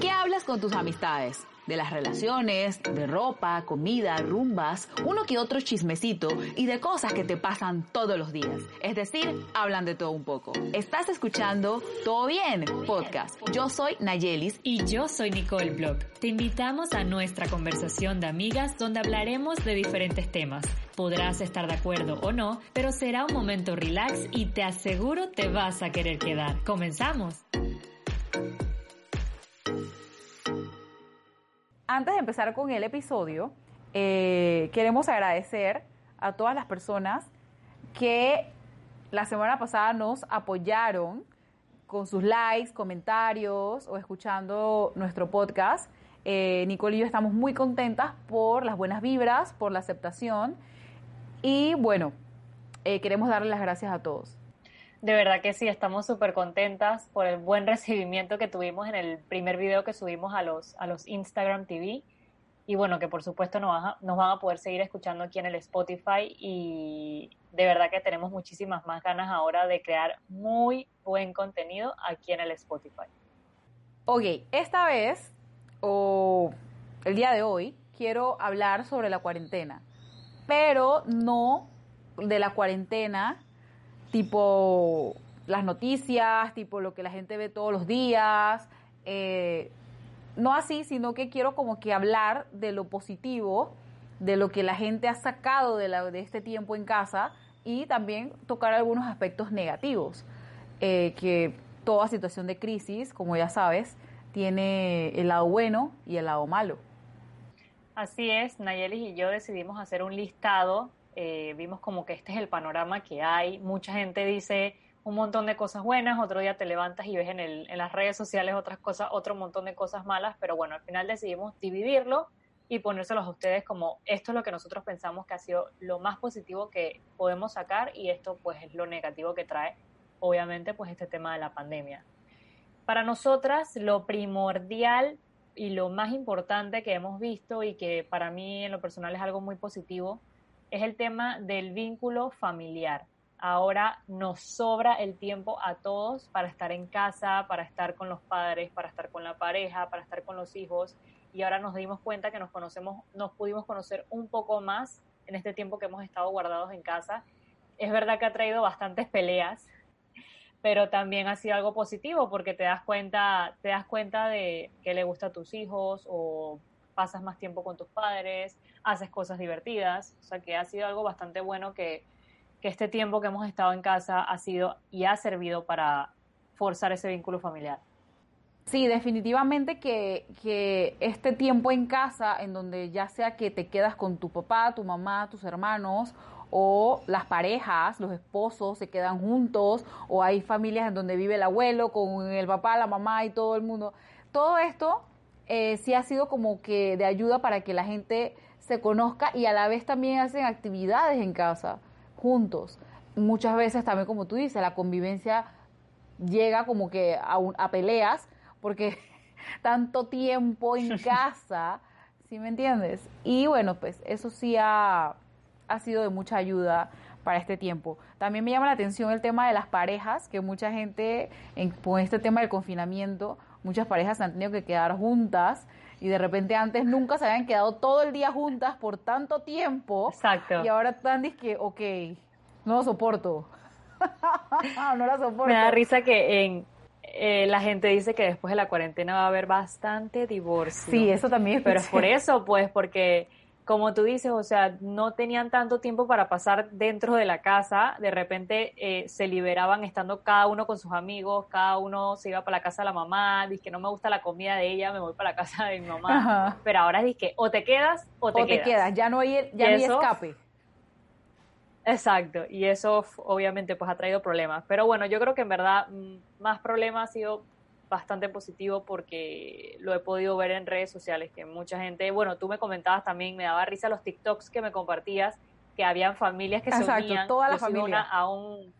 ¿Qué hablas con tus amistades? De las relaciones, de ropa, comida, rumbas, uno que otro chismecito y de cosas que te pasan todos los días. Es decir, hablan de todo un poco. Estás escuchando Todo Bien Podcast. Yo soy Nayelis y yo soy Nicole Block. Te invitamos a nuestra conversación de amigas donde hablaremos de diferentes temas. Podrás estar de acuerdo o no, pero será un momento relax y te aseguro te vas a querer quedar. Comenzamos. Antes de empezar con el episodio, eh, queremos agradecer a todas las personas que la semana pasada nos apoyaron con sus likes, comentarios o escuchando nuestro podcast. Eh, Nicole y yo estamos muy contentas por las buenas vibras, por la aceptación y bueno, eh, queremos darle las gracias a todos. De verdad que sí, estamos súper contentas por el buen recibimiento que tuvimos en el primer video que subimos a los, a los Instagram TV. Y bueno, que por supuesto nos, nos van a poder seguir escuchando aquí en el Spotify. Y de verdad que tenemos muchísimas más ganas ahora de crear muy buen contenido aquí en el Spotify. Ok, esta vez, o el día de hoy, quiero hablar sobre la cuarentena. Pero no de la cuarentena tipo las noticias, tipo lo que la gente ve todos los días. Eh, no así, sino que quiero como que hablar de lo positivo, de lo que la gente ha sacado de, la, de este tiempo en casa y también tocar algunos aspectos negativos, eh, que toda situación de crisis, como ya sabes, tiene el lado bueno y el lado malo. Así es, Nayelis y yo decidimos hacer un listado eh, vimos como que este es el panorama que hay. Mucha gente dice un montón de cosas buenas, otro día te levantas y ves en, el, en las redes sociales otras cosas, otro montón de cosas malas, pero bueno, al final decidimos dividirlo y ponérselos a ustedes como esto es lo que nosotros pensamos que ha sido lo más positivo que podemos sacar y esto pues es lo negativo que trae obviamente pues este tema de la pandemia. Para nosotras lo primordial y lo más importante que hemos visto y que para mí en lo personal es algo muy positivo es el tema del vínculo familiar. Ahora nos sobra el tiempo a todos para estar en casa, para estar con los padres, para estar con la pareja, para estar con los hijos. Y ahora nos dimos cuenta que nos conocemos, nos pudimos conocer un poco más en este tiempo que hemos estado guardados en casa. Es verdad que ha traído bastantes peleas, pero también ha sido algo positivo porque te das cuenta, te das cuenta de qué le gusta a tus hijos o pasas más tiempo con tus padres, haces cosas divertidas, o sea que ha sido algo bastante bueno que, este tiempo que hemos estado en casa ha sido y ha servido para forzar ese vínculo familiar. Sí, definitivamente que, que, este tiempo en casa, en donde ya sea que te quedas con tu papá, tu mamá, tus hermanos, o las parejas, los esposos se quedan juntos, o hay familias en donde vive el abuelo con el papá, la mamá y todo el mundo. Todo esto eh, sí ha sido como que de ayuda para que la gente se conozca y a la vez también hacen actividades en casa juntos. Muchas veces también, como tú dices, la convivencia llega como que a, a peleas porque tanto tiempo en casa, ¿sí me entiendes? Y bueno, pues eso sí ha, ha sido de mucha ayuda para este tiempo. También me llama la atención el tema de las parejas, que mucha gente en, con este tema del confinamiento muchas parejas se han tenido que quedar juntas y de repente antes nunca se habían quedado todo el día juntas por tanto tiempo. Exacto. Y ahora están que, ok, no lo soporto. no la soporto. Me da risa que en, eh, la gente dice que después de la cuarentena va a haber bastante divorcio. Sí, eso también. Pero es por eso, pues, porque como tú dices, o sea, no tenían tanto tiempo para pasar dentro de la casa, de repente eh, se liberaban estando cada uno con sus amigos, cada uno se iba para la casa de la mamá, dice que no me gusta la comida de ella, me voy para la casa de mi mamá, pero ahora es que o te quedas o te, o te quedas. ya no hay, ya no hay escape. Exacto, y eso obviamente pues ha traído problemas, pero bueno, yo creo que en verdad mm, más problemas ha sido bastante positivo porque lo he podido ver en redes sociales, que mucha gente, bueno, tú me comentabas también, me daba risa los TikToks que me compartías, que habían familias que se unían. toda la familia. A un,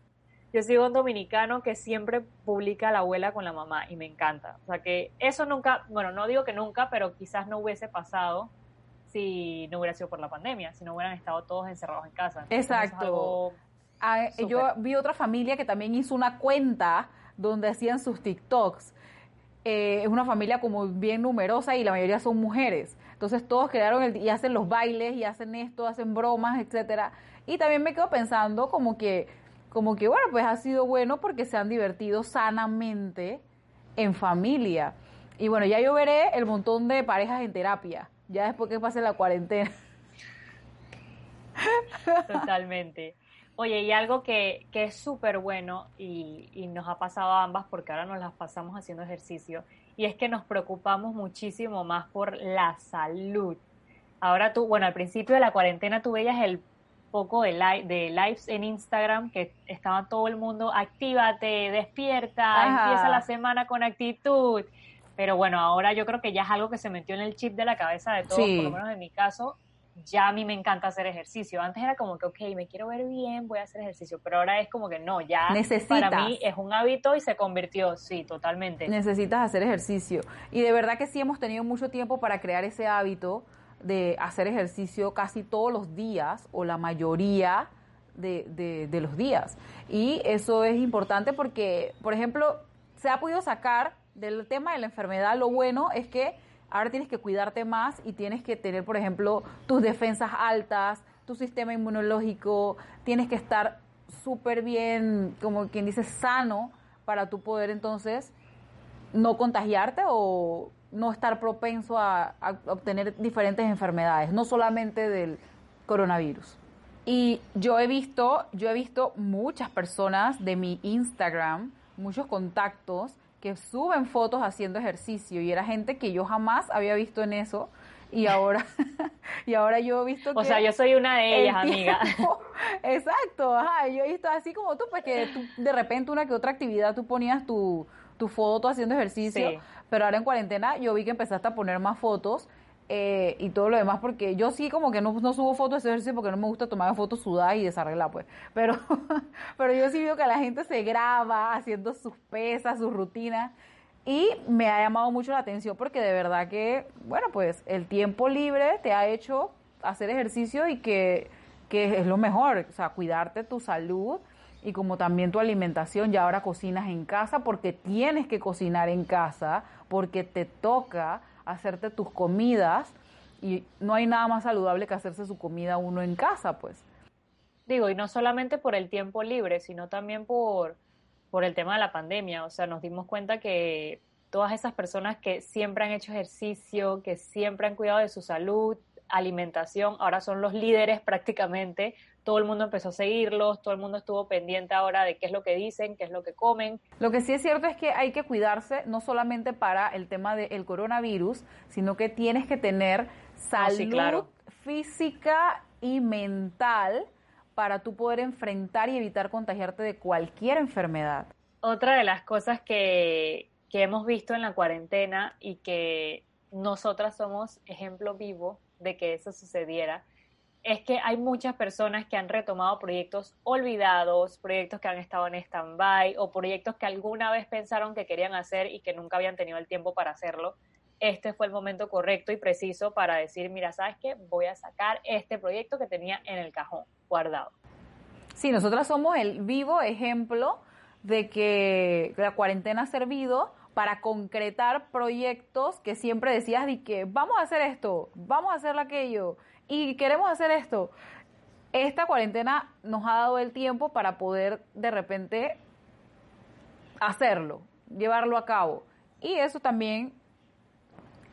yo sigo un dominicano que siempre publica a la abuela con la mamá y me encanta. O sea que eso nunca, bueno, no digo que nunca, pero quizás no hubiese pasado si no hubiera sido por la pandemia, si no hubieran estado todos encerrados en casa. Exacto. Ah, yo vi otra familia que también hizo una cuenta donde hacían sus TikToks eh, es una familia como bien numerosa y la mayoría son mujeres. Entonces todos quedaron el, y hacen los bailes y hacen esto, hacen bromas, etcétera. Y también me quedo pensando como que, como que bueno, pues ha sido bueno porque se han divertido sanamente en familia. Y bueno, ya yo veré el montón de parejas en terapia, ya después que pase la cuarentena. Totalmente. Oye, y algo que, que es súper bueno y, y, nos ha pasado a ambas porque ahora nos las pasamos haciendo ejercicio y es que nos preocupamos muchísimo más por la salud. Ahora tú, bueno, al principio de la cuarentena tú veías el poco de, de lives en Instagram que estaba todo el mundo, actívate, despierta, empieza la semana con actitud. Pero bueno, ahora yo creo que ya es algo que se metió en el chip de la cabeza de todos, por lo menos en mi caso, ya a mí me encanta hacer ejercicio. Antes era como que, ok, me quiero ver bien, voy a hacer ejercicio, pero ahora es como que no, ya para mí es un hábito y se convirtió, sí, totalmente. Necesitas hacer ejercicio. Y de verdad que sí hemos tenido mucho tiempo para crear ese hábito de hacer ejercicio casi todos los días o la mayoría de, de, de los días. Y eso es importante porque, por ejemplo, se ha podido sacar del tema de la enfermedad, lo bueno es que Ahora tienes que cuidarte más y tienes que tener, por ejemplo, tus defensas altas, tu sistema inmunológico, tienes que estar súper bien, como quien dice, sano para tú poder entonces no contagiarte o no estar propenso a, obtener diferentes enfermedades, no solamente del coronavirus. Y yo he visto, yo he visto muchas personas de mi Instagram, muchos contactos que suben fotos haciendo ejercicio y era gente que yo jamás había visto en eso y ahora y ahora yo he visto que o sea yo soy una de ellas amiga. exacto ajá, yo he visto así como tú pues que de repente una que otra actividad tú ponías tu, tu foto haciendo ejercicio pero ahora en cuarentena yo vi que empezaste a poner más fotos eh, y todo lo demás, porque yo sí como que no, subo fotos de ese ejercicio porque no me gusta tomar fotos sudadas y desarreglar, pues. Pero, pero yo sí veo que la gente se graba haciendo sus pesas, sus rutinas. Y me ha llamado mucho la atención porque de verdad que, bueno, pues el tiempo libre te ha hecho hacer ejercicio y que, que es lo mejor, o sea, cuidarte tu salud y como también tu alimentación. Ya ahora cocinas en casa porque tienes que cocinar en casa, porque te toca hacerte tus comidas y no hay nada más saludable que hacerse su comida uno en casa, pues. Digo, y no solamente por el tiempo libre, sino también por, por el tema de la pandemia. O sea, nos dimos cuenta que todas esas personas que siempre han hecho ejercicio, que siempre han cuidado de su salud, alimentación, ahora son los líderes prácticamente todo el mundo empezó a seguirlos, todo el mundo estuvo pendiente ahora de qué es lo que dicen, qué es lo que comen. Lo que sí es cierto es que hay que cuidarse no solamente para el tema del coronavirus, sino que tienes que tener ah, salud física y mental para tú poder enfrentar y evitar contagiarte de cualquier enfermedad. Otra de las cosas que, que hemos visto en la cuarentena y que nosotras somos ejemplo vivo de que eso sucediera es que hay muchas personas que han retomado proyectos olvidados, proyectos que han estado en stand-by o proyectos que alguna vez pensaron que querían hacer y que nunca habían tenido el tiempo para hacerlo. Este fue el momento correcto y preciso para decir, mira, ¿sabes qué? Voy a sacar este proyecto que tenía en el cajón guardado. Sí, nosotras somos el vivo ejemplo de que la cuarentena ha servido para concretar proyectos que siempre decías de que vamos a hacer esto, vamos a hacer aquello y queremos hacer esto. Esta cuarentena nos ha dado el tiempo para poder de repente hacerlo, llevarlo a cabo. Y eso también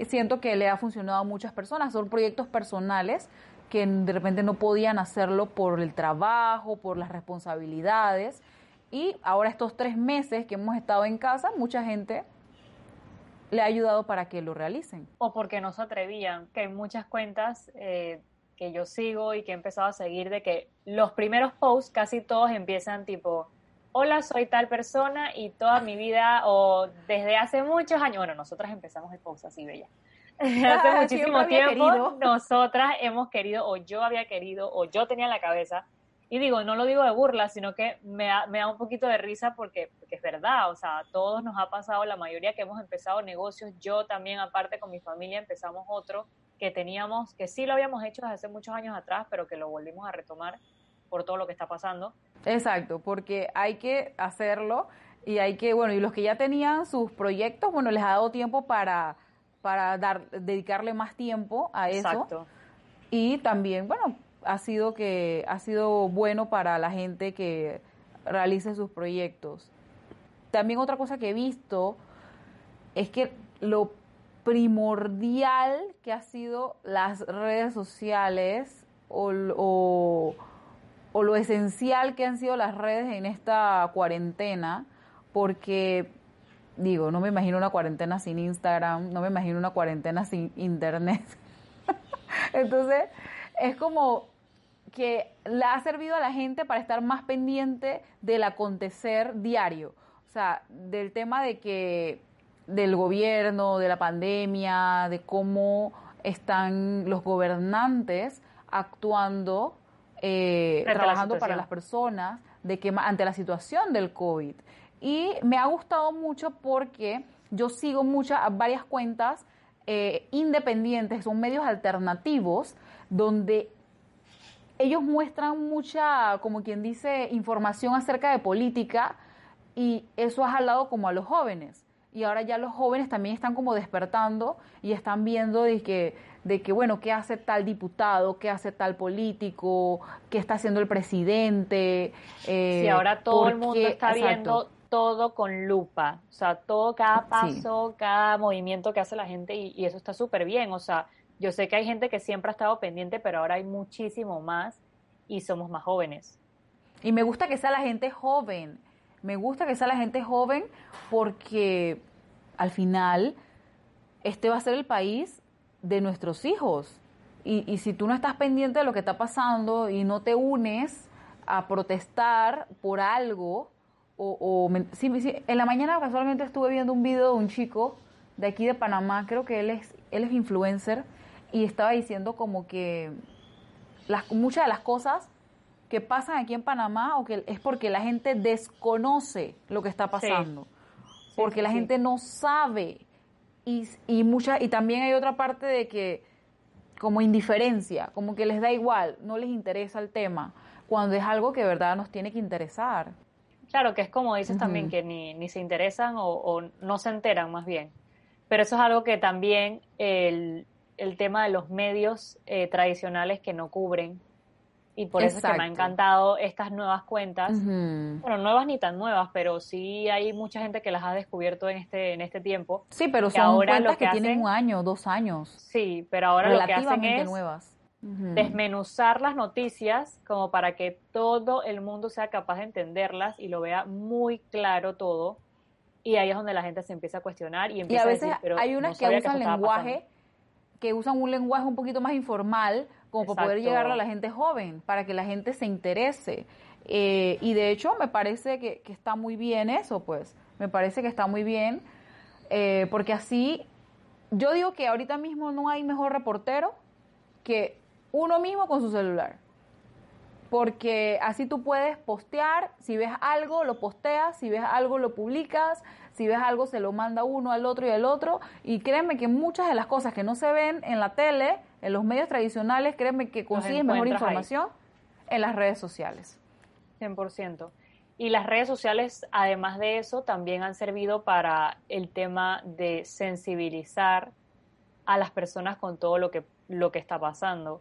siento que le ha funcionado a muchas personas. Son proyectos personales que de repente no podían hacerlo por el trabajo, por las responsabilidades. Y ahora estos tres meses que hemos estado en casa, mucha gente le ha ayudado para que lo realicen. O porque no se atrevían, que hay muchas cuentas eh, que yo sigo y que he empezado a seguir de que los primeros posts casi todos empiezan tipo, hola, soy tal persona y toda mi vida o desde hace muchos años, bueno, nosotras empezamos el post así, bella. Desde hace ah, muchísimo tiempo, nosotras hemos querido, o yo había querido, o yo tenía en la cabeza, y digo, no lo digo de burla, sino que me da, me da un poquito de risa porque, porque, es verdad, o sea, a todos nos ha pasado, la mayoría que hemos empezado negocios, yo también aparte con mi familia empezamos otro que teníamos, que sí lo habíamos hecho desde hace muchos años atrás, pero que lo volvimos a retomar por todo lo que está pasando. Exacto, porque hay que hacerlo y hay que, bueno, y los que ya tenían sus proyectos, bueno, les ha dado tiempo para, para dar, dedicarle más tiempo a eso. Exacto. Y también, bueno, ha sido que ha sido bueno para la gente que realice sus proyectos. También otra cosa que he visto es que lo primordial que ha sido las redes sociales o, o, lo esencial que han sido las redes en esta cuarentena, porque digo, no me imagino una cuarentena sin Instagram, no me imagino una cuarentena sin Internet. Entonces, es como que le ha servido a la gente para estar más pendiente del acontecer diario. O sea, del tema de que del gobierno, de la pandemia, de cómo están los gobernantes actuando, eh, trabajando para las personas, de que ante la situación del COVID. Y me ha gustado mucho porque yo sigo muchas, varias cuentas eh, independientes, son medios alternativos, donde ellos muestran mucha, como quien dice, información acerca de política y eso ha jalado como a los jóvenes. Y ahora ya los jóvenes también están como despertando y están viendo de que, de que bueno, qué hace tal diputado, qué hace tal político, qué está haciendo el presidente. Eh, sí, ahora todo el mundo está viendo todo con lupa, o sea, todo, cada paso, cada movimiento que hace la gente y, y eso está súper bien, o sea, yo sé que hay gente que siempre ha estado pendiente, pero ahora hay muchísimo más y somos más jóvenes. Y me gusta que sea la gente joven, me gusta que sea la gente joven porque al final este va a ser el país de nuestros hijos. Y, y si tú no estás pendiente de lo que está pasando y no te unes a protestar por algo, o, o en la mañana casualmente estuve viendo un video de un chico de aquí de Panamá, creo que él es, él es influencer, y estaba diciendo como que las, muchas de las cosas que pasan aquí en Panamá o que es porque la gente desconoce lo que está pasando, porque la gente no sabe. Y, y, mucha, y también hay otra parte de que como indiferencia, como que les da igual, no les interesa el tema, cuando es algo que de verdad nos tiene que interesar. Claro, que es como dices también, que ni, ni se interesan o, o, no se enteran más bien. Pero eso es algo que también el, el tema de los medios eh, tradicionales que no cubren. Y por eso es que me ha encantado estas nuevas cuentas. Bueno, nuevas ni tan nuevas, pero sí hay mucha gente que las ha descubierto en este, en este tiempo. Sí, pero son ahora cuentas que, tienen un año, dos años. Sí, pero ahora lo que hacen es nuevas. desmenuzar las noticias como para que todo el mundo sea capaz de entenderlas y lo vea muy claro todo. Y ahí es donde la gente se empieza a cuestionar y empieza a, veces pero hay unas que usan lenguaje que usan un lenguaje un poquito más informal como para poder llegar a la gente joven, para que la gente se interese. Eh, y de hecho me parece que, está muy bien eso, pues, me parece que está muy bien, eh, porque así, yo digo que ahorita mismo no hay mejor reportero que uno mismo con su celular. Porque así tú puedes postear, si ves algo, lo posteas, si ves algo, lo publicas, si ves algo se lo manda uno al otro y al otro. Y créeme que muchas de las cosas que no se ven en la tele, en los medios tradicionales, créeme que consigues mejor información en las redes sociales. 100%. Y las redes sociales, además de eso, también han servido para el tema de sensibilizar a las personas con todo lo que, lo que está pasando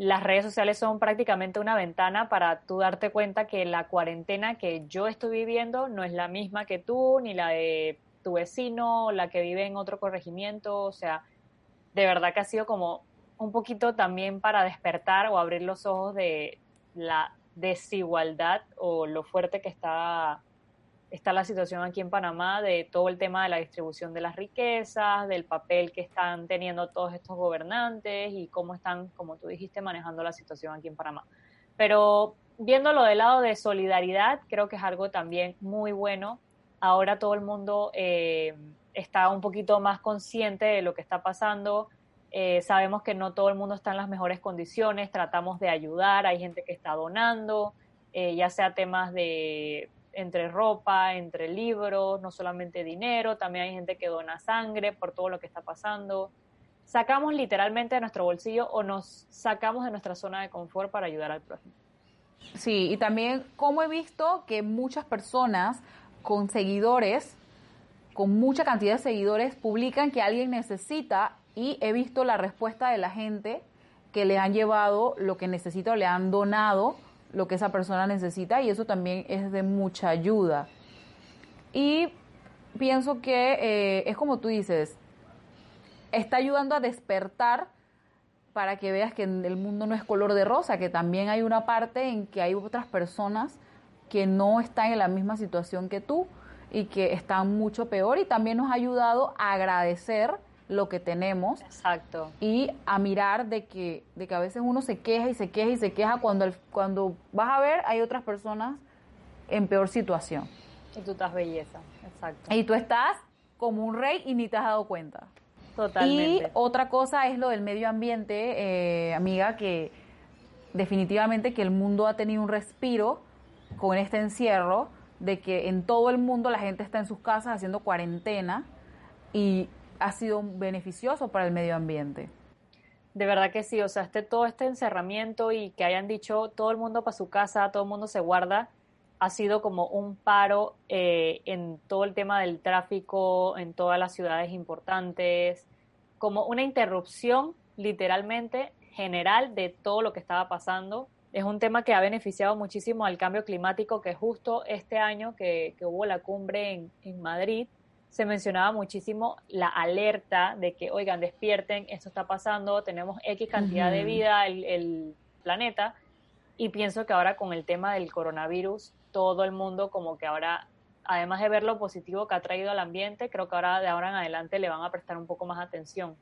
las redes sociales son prácticamente una ventana para tú darte cuenta que la cuarentena que yo estoy viviendo no es la misma que tú, ni la de tu vecino, la que vive en otro corregimiento, o sea, de verdad que ha sido como un poquito también para despertar o abrir los ojos de la desigualdad o lo fuerte que está está la situación aquí en Panamá de todo el tema de la distribución de las riquezas, del papel que están teniendo todos estos gobernantes y cómo están, como tú dijiste, manejando la situación aquí en Panamá. Pero viéndolo del lado de solidaridad, creo que es algo también muy bueno. Ahora todo el mundo eh, está un poquito más consciente de lo que está pasando. Eh, sabemos que no todo el mundo está en las mejores condiciones, tratamos de ayudar, hay gente que está donando, eh, ya sea temas de entre ropa, entre libros, no solamente dinero, también hay gente que dona sangre por todo lo que está pasando. Sacamos literalmente de nuestro bolsillo o nos sacamos de nuestra zona de confort para ayudar al prójimo. Sí, y también como he visto que muchas personas con seguidores, con mucha cantidad de seguidores, publican que alguien necesita y he visto la respuesta de la gente que le han llevado lo que necesita o le han donado lo que esa persona necesita y eso también es de mucha ayuda. Y pienso que eh, es como tú dices, está ayudando a despertar para que veas que el mundo no es color de rosa, que también hay una parte en que hay otras personas que no están en la misma situación que tú y que están mucho peor y también nos ha ayudado a agradecer lo que tenemos. Exacto. Y a mirar de que, de que a veces uno se queja y se queja y se queja cuando, cuando vas a ver hay otras personas en peor situación. Y tú estás belleza, exacto. Y tú estás como un rey y ni te has dado cuenta. Totalmente. Y otra cosa es lo del medio ambiente, eh, amiga, que definitivamente que el mundo ha tenido un respiro con este encierro, de que en todo el mundo la gente está en sus casas haciendo cuarentena y ha sido beneficioso para el medio ambiente. De verdad que sí, o sea, este, todo este encerramiento y que hayan dicho todo el mundo para su casa, todo el mundo se guarda, ha sido como un paro eh, en todo el tema del tráfico, en todas las ciudades importantes, como una interrupción literalmente general de todo lo que estaba pasando. Es un tema que ha beneficiado muchísimo al cambio climático, que justo este año que, hubo la cumbre en, en Madrid, se mencionaba muchísimo la alerta de que, oigan, despierten, esto está pasando, tenemos X cantidad de vida el, el, planeta. Y pienso que ahora con el tema del coronavirus, todo el mundo como que ahora, además de ver lo positivo que ha traído al ambiente, creo que ahora de ahora en adelante le van a prestar un poco más atención.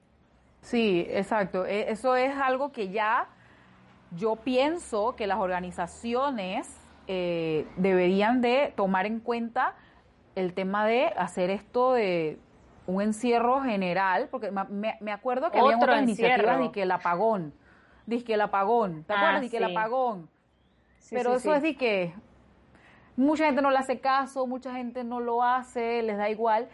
Sí, exacto. E, eso es algo que ya yo pienso que las organizaciones eh, deberían de tomar en cuenta el tema de hacer esto de un encierro general, porque me, me acuerdo que había otras iniciativas de que el apagón, de que el apagón, ¿te acuerdas? de que el apagón. Pero eso es de que mucha gente no le hace caso, mucha gente no lo hace, les da igual,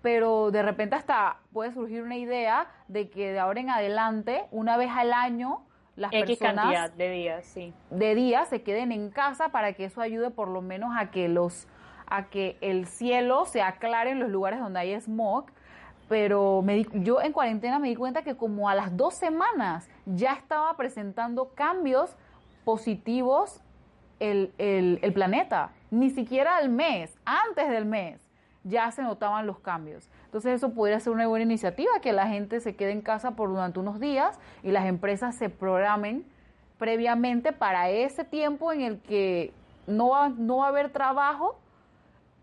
pero de repente hasta puede surgir una idea de que de ahora en adelante, una vez al año, las X personas cantidad de días, sí. de días se queden en casa para que eso ayude por lo menos a que los a que el cielo se aclare en los lugares donde hay smog. Pero yo en cuarentena me di cuenta que como a las dos semanas ya estaba presentando cambios positivos el planeta. Ni siquiera al mes, antes del mes, ya se notaban los cambios. Entonces eso podría ser una buena iniciativa, que la gente se quede en casa por durante unos días y las empresas se programen previamente para ese tiempo en el que no va, no va a haber trabajo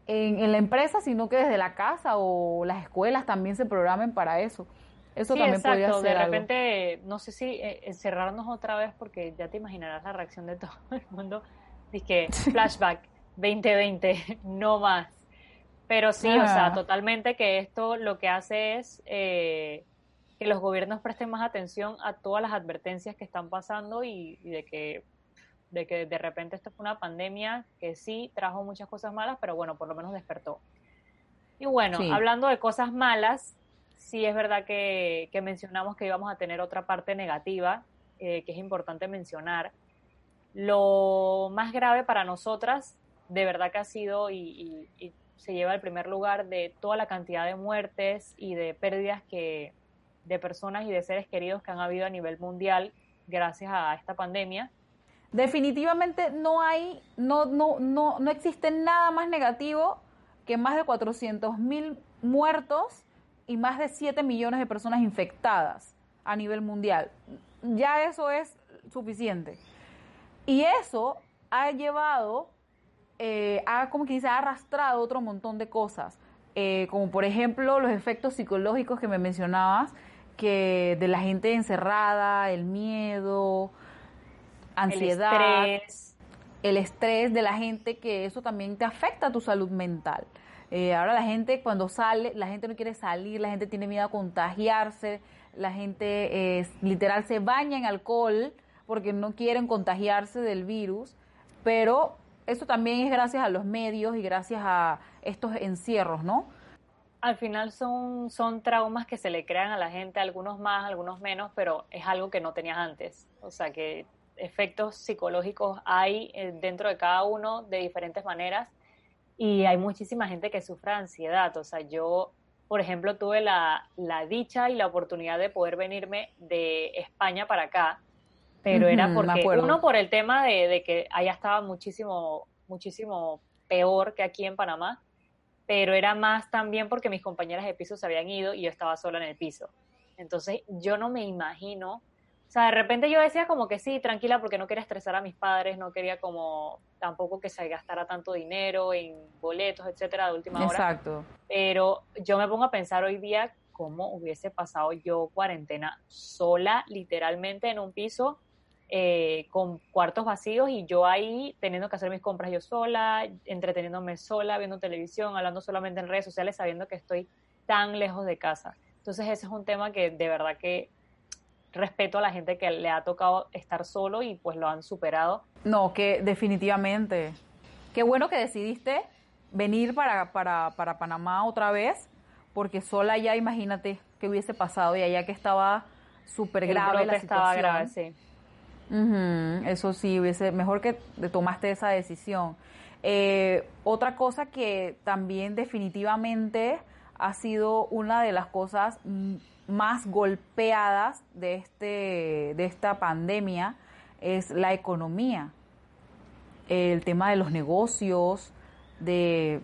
en, la empresa, sino que desde la casa o las escuelas también se programen para eso. Eso también podría ser. De repente, no sé si eh, encerrarnos otra vez, porque ya te imaginarás la reacción de todo el mundo. Dice flashback 2020, no más. Pero sí, o sea, totalmente que esto lo que hace es eh, que los gobiernos presten más atención a todas las advertencias que están pasando y de que de que de repente esto fue una pandemia que sí trajo muchas cosas malas, pero bueno, por lo menos despertó. Y bueno, hablando de cosas malas, sí es verdad que, mencionamos que íbamos a tener otra parte negativa, eh, que es importante mencionar. Lo más grave para nosotras, de verdad que ha sido y, y se lleva el primer lugar de toda la cantidad de muertes y de pérdidas que de personas y de seres queridos que han habido a nivel mundial gracias a esta pandemia Definitivamente no hay, no, no, no, no existe nada más negativo que más de 400 mil muertos y más de 7 millones de personas infectadas a nivel mundial. Ya eso es suficiente. Y eso ha llevado, eh, ha, como que dice, ha arrastrado otro montón de cosas, eh, como por ejemplo los efectos psicológicos que me mencionabas, que de la gente encerrada, el miedo, ansiedad, el estrés. de la gente, que eso también te afecta a tu salud mental. Eh, ahora la gente cuando sale, la gente no quiere salir, la gente tiene miedo a contagiarse, la gente eh, literal se baña en alcohol porque no quieren contagiarse del virus, pero eso también es gracias a los medios y gracias a estos encierros, ¿no? Al final son, son traumas que se le crean a la gente, algunos más, algunos menos, pero es algo que no tenías antes. O sea que efectos psicológicos hay eh, dentro de cada uno de diferentes maneras. y hay muchísima gente que sufre ansiedad. O sea, yo, por ejemplo, tuve la, la dicha y la oportunidad de poder venirme de España para acá, pero era porque, uno, por el tema de, de, que allá estaba muchísimo, muchísimo peor que aquí en Panamá, pero era más también porque mis compañeras de piso se habían ido y yo estaba sola en el piso. Entonces yo no me imagino, o sea, de repente yo decía como que sí, tranquila, porque no quería estresar a mis padres, no quería como tampoco que se gastara tanto dinero en boletos, etcétera, de última hora. Exacto. Pero yo me pongo a pensar hoy día cómo hubiese pasado yo cuarentena sola, literalmente en un piso, eh, con cuartos vacíos y yo ahí teniendo que hacer mis compras yo sola, entreteniéndome sola, viendo televisión, hablando solamente en redes sociales, sabiendo que estoy tan lejos de casa. Entonces ese es un tema que de verdad que respeto a la gente que le ha tocado estar solo y pues lo han superado. No, que definitivamente. Qué bueno que decidiste venir para, para, para Panamá otra vez, porque sola ya imagínate qué hubiese pasado y allá que estaba súper grave la estaba grave, sí. eso sí, hubiese, mejor que tomaste esa decisión. Eh, otra cosa que también definitivamente ha sido una de las cosas más golpeadas de, este, de esta pandemia, es la economía, el tema de los negocios, de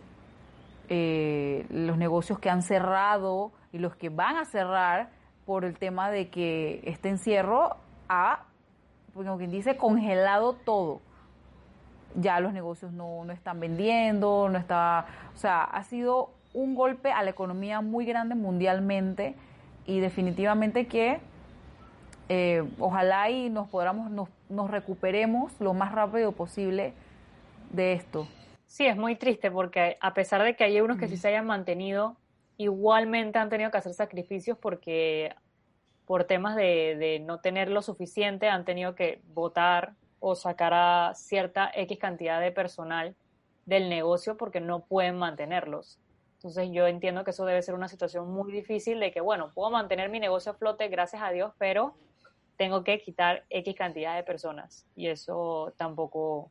eh, los negocios que han cerrado y los que van a cerrar por el tema de que este encierro ha, como quien dice, congelado todo. Ya los negocios no, no están vendiendo, no está, o sea, ha sido un golpe a la economía muy grande mundialmente y definitivamente que eh, ojalá y nos podamos, nos, nos recuperemos lo más rápido posible de esto. Sí, es muy triste porque a pesar de que hay unos que sí se hayan mantenido, igualmente han tenido que hacer sacrificios porque por temas de, de no tener lo suficiente han tenido que votar o sacar a cierta X cantidad de personal del negocio porque no pueden mantenerlos. Entonces yo entiendo que eso debe ser una situación muy difícil de que, bueno, puedo mantener mi negocio a flote, gracias a Dios, pero tengo que quitar X cantidad de personas y eso tampoco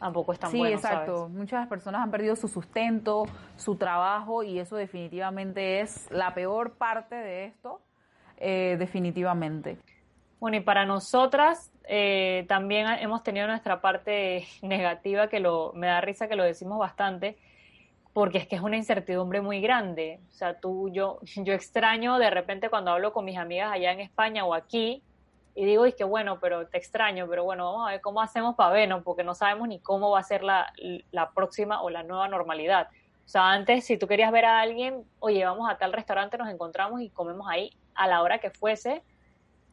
tampoco es tan bueno. Sí, exacto. Muchas personas han perdido su sustento, su trabajo y eso definitivamente es la peor parte de esto, eh, definitivamente. Bueno, y para nosotras eh, también hemos tenido nuestra parte negativa que lo me da risa que lo decimos bastante porque es que es una incertidumbre muy grande. O sea, tú, yo, yo extraño de repente cuando hablo con mis amigas allá en España o aquí, y digo, es que bueno, pero te extraño, pero bueno, vamos a ver cómo hacemos para vernos, porque no sabemos ni cómo va a ser la, la próxima o la nueva normalidad. O sea, antes, si tú querías ver a alguien, oye, vamos a tal restaurante, nos encontramos y comemos ahí a la hora que fuese,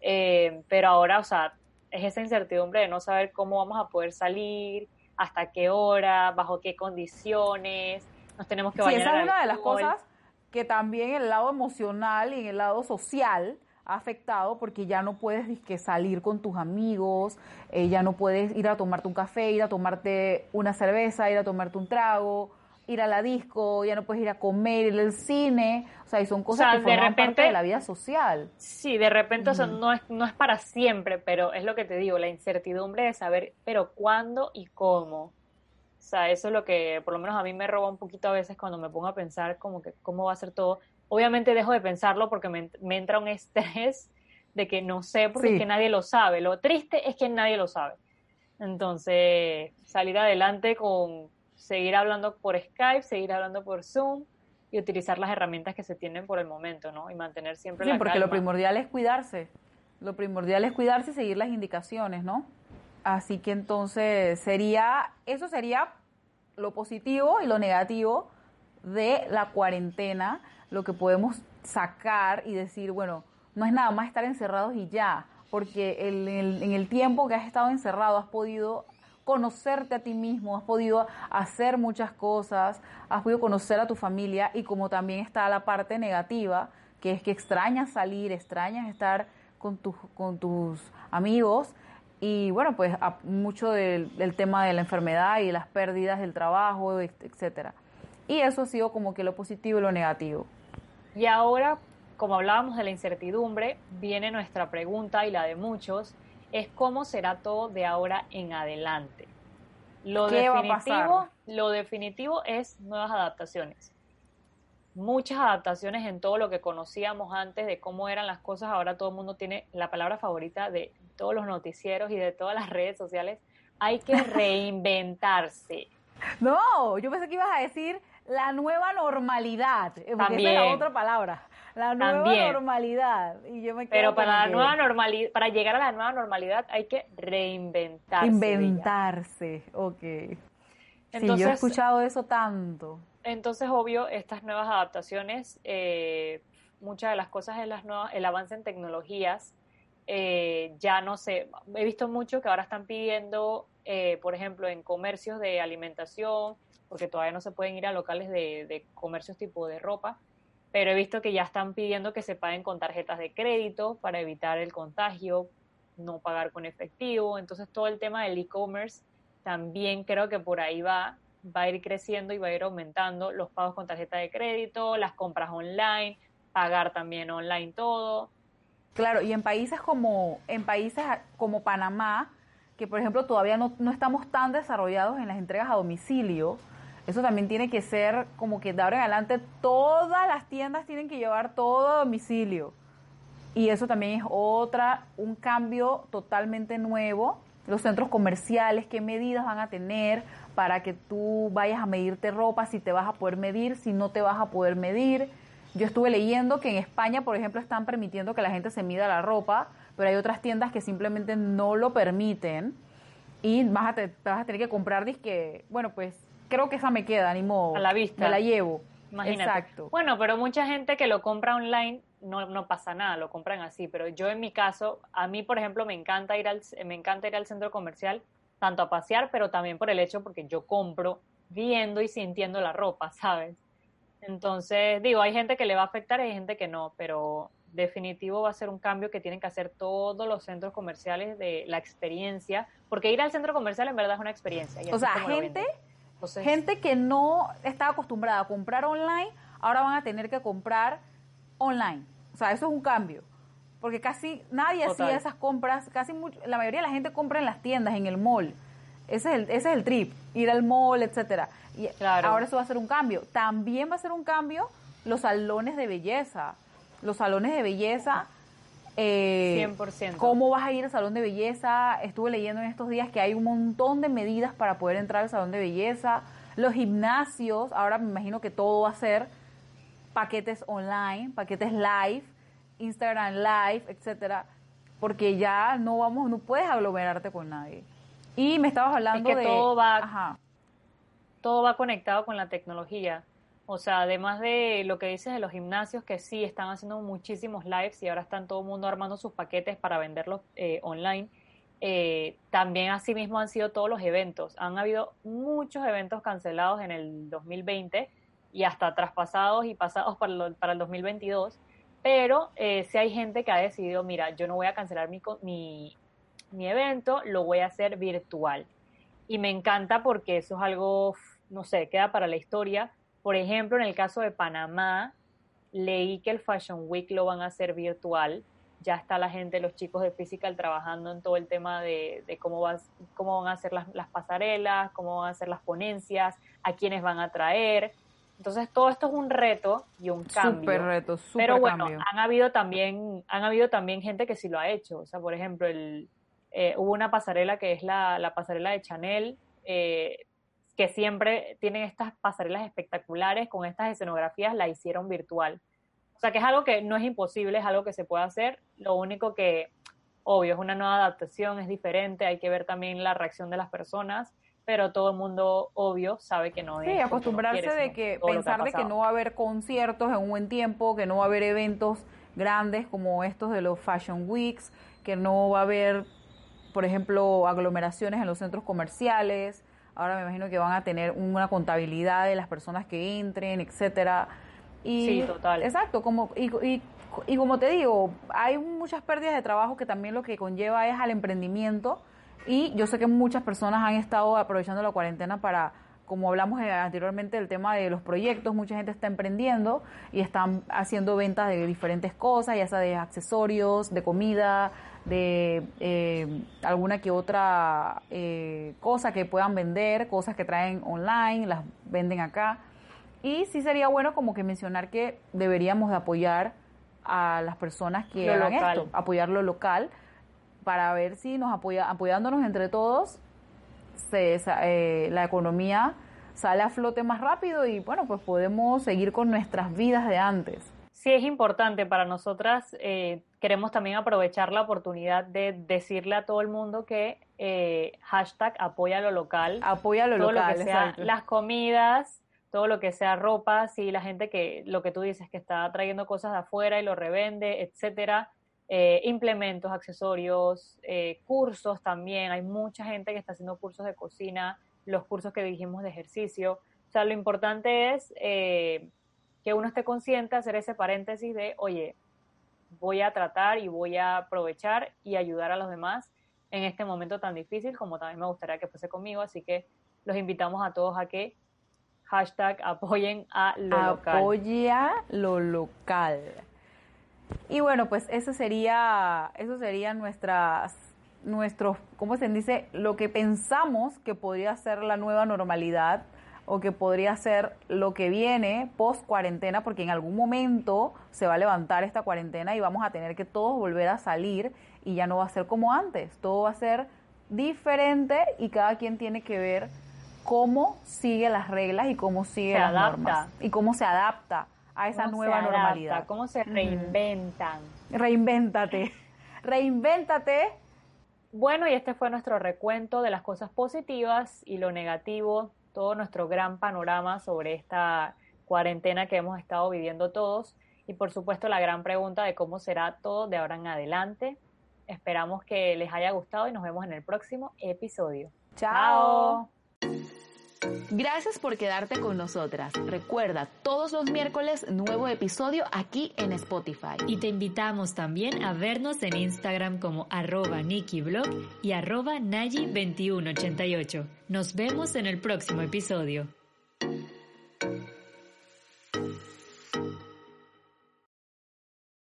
eh, pero ahora, o sea, es esa incertidumbre de no saber cómo vamos a poder salir, hasta qué hora, bajo qué condiciones, nos tenemos que bañar. Sí, esa es una de las cosas que también el lado emocional y el lado social ha afectado porque ya no puedes que salir con tus amigos, eh, ya no puedes ir a tomarte un café, ir a tomarte una cerveza, ir a tomarte un trago, ir a la disco, ya no puedes ir a comer, ir al cine, o sea, y son cosas que forman repente, parte de la vida social. Sí, de repente, o sea, no es, no es para siempre, pero es lo que te digo, la incertidumbre de saber, pero cuándo y cómo. O sea, eso es lo que por lo menos a mí me roba un poquito a veces cuando me pongo a pensar como que cómo va a ser todo. Obviamente dejo de pensarlo porque me, entra un estrés de que no sé porque es que nadie lo sabe. Lo triste es que nadie lo sabe. Entonces, salir adelante con seguir hablando por Skype, seguir hablando por Zoom y utilizar las herramientas que se tienen por el momento, ¿no? Y mantener siempre sí, la porque lo primordial es cuidarse. Lo primordial es cuidarse y seguir las indicaciones, ¿no? Así que entonces sería, eso sería lo positivo y lo negativo de la cuarentena, lo que podemos sacar y decir, bueno, no es nada más estar encerrados y ya, porque en el tiempo que has estado encerrado has podido conocerte a ti mismo, has podido hacer muchas cosas, has podido conocer a tu familia y como también está la parte negativa, que es que extrañas salir, extrañas estar con, con tus amigos y bueno, pues mucho del, tema de la enfermedad y las pérdidas del trabajo, etcétera. Y eso ha sido como que lo positivo y lo negativo. Y ahora, como hablábamos de la incertidumbre, viene nuestra pregunta y la de muchos, es cómo será todo de ahora en adelante. Lo definitivo, lo definitivo es nuevas adaptaciones. Muchas adaptaciones en todo lo que conocíamos antes de cómo eran las cosas. Ahora todo el mundo tiene la palabra favorita de todos los noticieros y de todas las redes sociales. Hay que reinventarse. no, yo pensé que ibas a decir la nueva normalidad, eh, porque esa es la otra palabra. La nueva normalidad. Y yo me Pero para la nueva normalidad, para llegar a la nueva normalidad hay que reinventarse. Inventarse, ok. sí, yo he escuchado eso tanto. Entonces, obvio, estas nuevas adaptaciones, eh, muchas de las cosas en las nuevas, el avance en tecnologías, eh, ya no sé, he visto mucho que ahora están pidiendo, eh, por ejemplo, en comercios de alimentación, porque todavía no se pueden ir a locales de, de comercios tipo de ropa, pero he visto que ya están pidiendo que se paguen con tarjetas de crédito para evitar el contagio, no pagar con efectivo. Entonces todo el tema del e-commerce también creo que por ahí va, va a ir creciendo y va a ir aumentando los pagos con tarjeta de crédito, las compras online, pagar también online todo. Claro, y en países como en países como Panamá, que por ejemplo todavía no, no estamos tan desarrollados en las entregas a domicilio, eso también tiene que ser como que de ahora en adelante todas las tiendas tienen que llevar todo a domicilio. Y eso también es otra, un cambio totalmente nuevo. Los centros comerciales, qué medidas van a tener para que tú vayas a medirte ropa, si te vas a poder medir, si no te vas a poder medir. Yo estuve leyendo que en España, por ejemplo, están permitiendo que la gente se mida la ropa, pero hay otras tiendas que simplemente no lo permiten y vas a te, vas a tener que comprar disque, bueno, pues creo que esa me queda, ni modo. A la vista. Me la llevo. Imagínate. Exacto. Bueno, pero mucha gente que lo compra online no, no pasa nada, lo compran así. Pero yo en mi caso, a mí, por ejemplo, me encanta ir al, me encanta ir al centro comercial, tanto a pasear, pero también por el hecho porque yo compro viendo y sintiendo la ropa, ¿sabes? Entonces, digo, hay gente que le va a afectar y hay gente que no, pero definitivo va a ser un cambio que tienen que hacer todos los centros comerciales de la experiencia, porque ir al centro comercial en verdad es una experiencia. o sea, gente Gente que no está acostumbrada a comprar online, ahora van a tener que comprar online. O sea, eso es un cambio. Porque casi nadie hacía esas compras, casi la mayoría de la gente compra en las tiendas, en el mall. Ese es el, ese es el trip, ir al mall, etcétera. Y ahora eso va a ser un cambio. También va a ser un cambio los salones de belleza. Los salones de belleza eh, 100%. ¿Cómo vas a ir al salón de belleza? Estuve leyendo en estos días que hay un montón de medidas para poder entrar al salón de belleza. Los gimnasios, ahora me imagino que todo va a ser paquetes online, paquetes live, Instagram live, etcétera, porque ya no vamos, no puedes aglomerarte con nadie. Y me estabas hablando es que todo va, todo va conectado con la tecnología. O sea, además de lo que dices de los gimnasios, que sí están haciendo muchísimos lives y ahora están todo el mundo armando sus paquetes para venderlos eh, online, eh, también asimismo han sido todos los eventos. Han habido muchos eventos cancelados en el 2020 y hasta traspasados y pasados para, para el 2022, pero eh, sí hay gente que ha decidido, mira, yo no voy a cancelar mi, mi, mi evento, lo voy a hacer virtual. Y me encanta porque eso es algo, no sé, queda para la historia por ejemplo, en el caso de Panamá, leí que el Fashion Week lo van a hacer virtual. Ya está la gente, los chicos de Physical trabajando en todo el tema de, cómo, cómo van a hacer las, pasarelas, cómo van a hacer las ponencias, a quiénes van a traer. Entonces todo esto es un reto y un cambio. Súper reto, súper Pero bueno, han habido también, han habido también gente que sí lo ha hecho. O sea, por ejemplo, el, eh, hubo una pasarela que es la, la pasarela de Chanel. Eh, que siempre tienen estas pasarelas espectaculares con estas escenografías, la hicieron virtual. O sea que es algo que no es imposible, es algo que se puede hacer. Lo único que, obvio, es una nueva adaptación, es diferente, hay que ver también la reacción de las personas, pero todo el mundo, obvio, sabe que no es. Sí, acostumbrarse de que, pensar de que no va a haber conciertos en un buen tiempo, que no va a haber eventos grandes como estos de los Fashion Weeks, que no va a haber, por ejemplo, aglomeraciones en los centros comerciales Ahora me imagino que van a tener una contabilidad de las personas que entren, etcétera. Y, sí, total. Exacto, como, y, y, y, como te digo, hay muchas pérdidas de trabajo que también lo que conlleva es al emprendimiento. Y yo sé que muchas personas han estado aprovechando la cuarentena para, como hablamos eh, anteriormente del tema de los proyectos, mucha gente está emprendiendo y están haciendo ventas de diferentes cosas, ya sea de accesorios, de comida, de eh, alguna que otra eh, cosa que puedan vender, cosas que traen online, las venden acá. Y sí sería bueno como que mencionar que deberíamos de apoyar a las personas que hagan esto, apoyar lo local, para ver si nos apoya, apoyándonos entre todos, se, eh, la economía sale a flote más rápido y bueno, pues podemos seguir con nuestras vidas de antes. Sí, es importante para nosotras. Eh, queremos también aprovechar la oportunidad de decirle a todo el mundo que eh, hashtag apoya lo local. Apoya lo todo local. Lo que sea las comidas, todo lo que sea ropa, sí, la gente que, lo que tú dices, que está trayendo cosas de afuera y lo revende, etcétera. Eh, implementos, accesorios, cursos también. Hay mucha gente que está haciendo cursos de cocina, los cursos que dijimos de ejercicio. O sea, lo importante es que uno esté consciente, hacer ese paréntesis de, oye, voy a tratar y voy a aprovechar y ayudar a los demás en este momento tan difícil como también me gustaría que fuese conmigo, así que los invitamos a todos a que hashtag apoyen a lo local. Apoya lo local. Y bueno, pues eso sería, eso sería nuestras, nuestros, ¿cómo se dice? Lo que pensamos que podría ser la nueva normalidad o que podría ser lo que viene post cuarentena, porque en algún momento se va a levantar esta cuarentena y vamos a tener que todos volver a salir y ya no va a ser como antes, todo va a ser diferente y cada quien tiene que ver cómo sigue las reglas y cómo sigue las normas y cómo se adapta a esa nueva normalidad. Cómo se reinventan. Reinvéntate. Reinvéntate. Bueno, y este fue nuestro recuento de las cosas positivas y lo negativo todo nuestro gran panorama sobre esta cuarentena que hemos estado viviendo todos y por supuesto la gran pregunta de cómo será todo de ahora en adelante. Esperamos que les haya gustado y nos vemos en el próximo episodio. Chao. Gracias por quedarte con nosotras. Recuerda, todos los miércoles nuevo episodio aquí en Spotify. Y te invitamos también a vernos en Instagram como arroba NikiBlog y arroba Nayi2188. Nos vemos en el próximo episodio.